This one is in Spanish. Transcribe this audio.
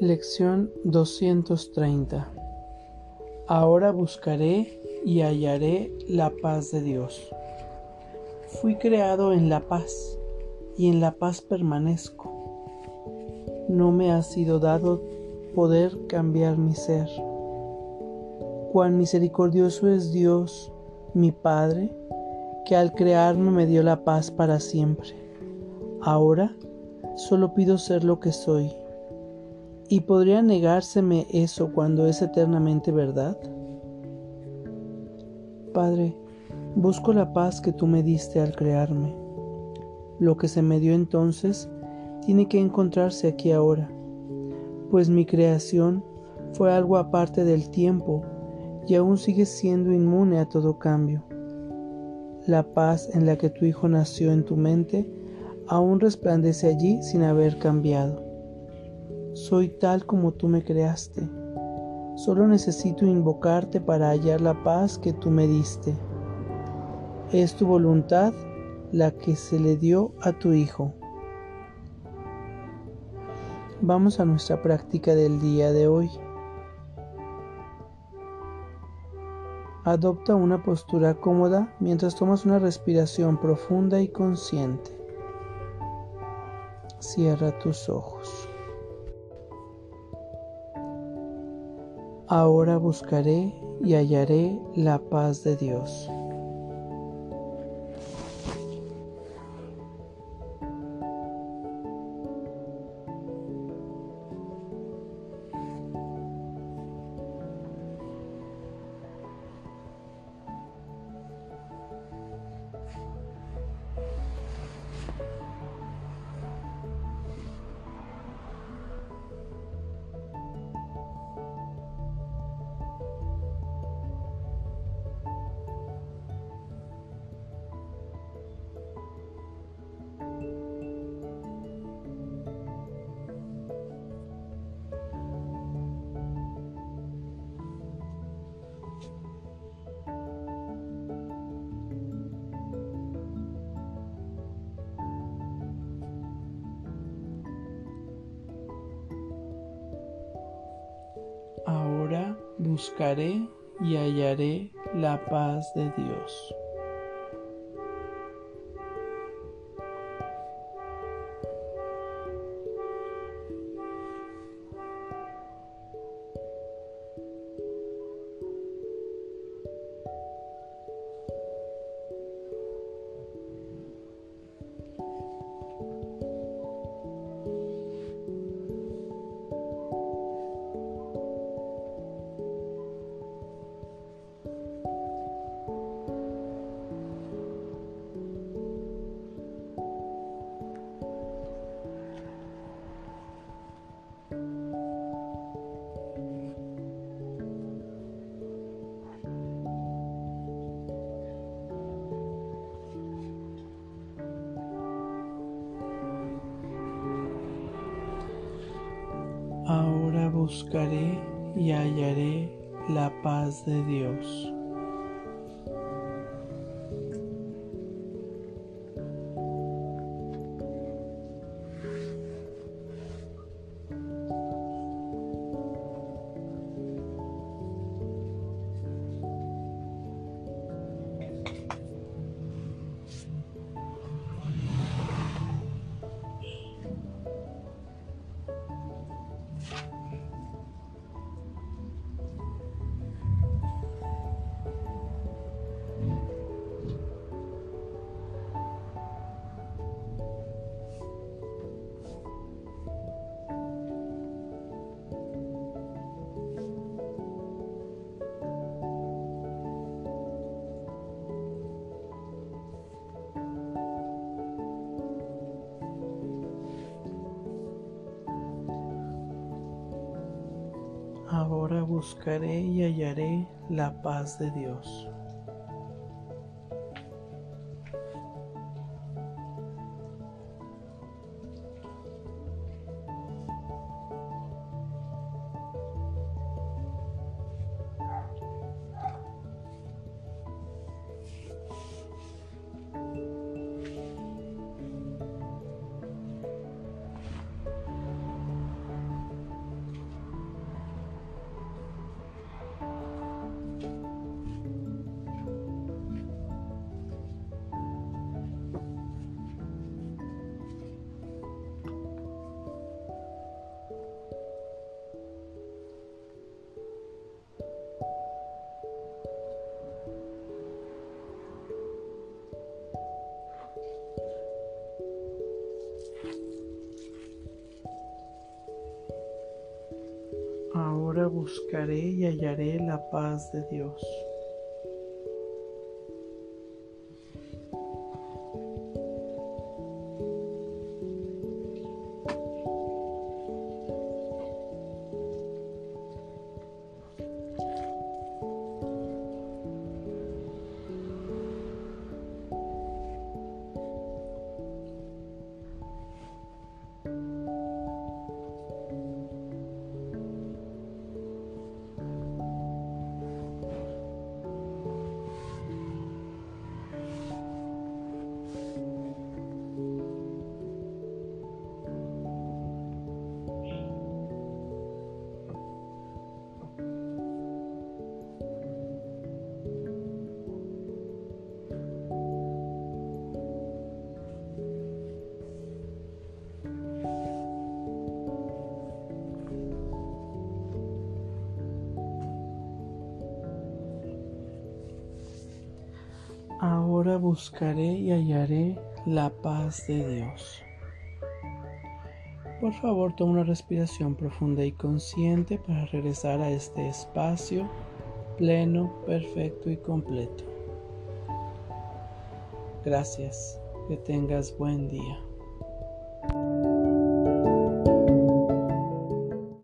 Lección 230 Ahora buscaré y hallaré la paz de Dios. Fui creado en la paz y en la paz permanezco. No me ha sido dado poder cambiar mi ser. Cuán misericordioso es Dios, mi Padre, que al crearme me dio la paz para siempre. Ahora solo pido ser lo que soy ¿Y podría negárseme eso cuando es eternamente verdad? Padre, busco la paz que tú me diste al crearme. Lo que se me dio entonces tiene que encontrarse aquí ahora, pues mi creación fue algo aparte del tiempo y aún sigue siendo inmune a todo cambio. La paz en la que tu Hijo nació en tu mente aún resplandece allí sin haber cambiado. Soy tal como tú me creaste. Solo necesito invocarte para hallar la paz que tú me diste. Es tu voluntad la que se le dio a tu Hijo. Vamos a nuestra práctica del día de hoy. Adopta una postura cómoda mientras tomas una respiración profunda y consciente. Cierra tus ojos. Ahora buscaré y hallaré la paz de Dios. Buscaré y hallaré la paz de Dios. Ahora buscaré y hallaré la paz de Dios. Ahora buscaré y hallaré la paz de Dios. Ahora buscaré y hallaré la paz de Dios. Ahora buscaré y hallaré la paz de Dios. Por favor, toma una respiración profunda y consciente para regresar a este espacio pleno, perfecto y completo. Gracias. Que tengas buen día.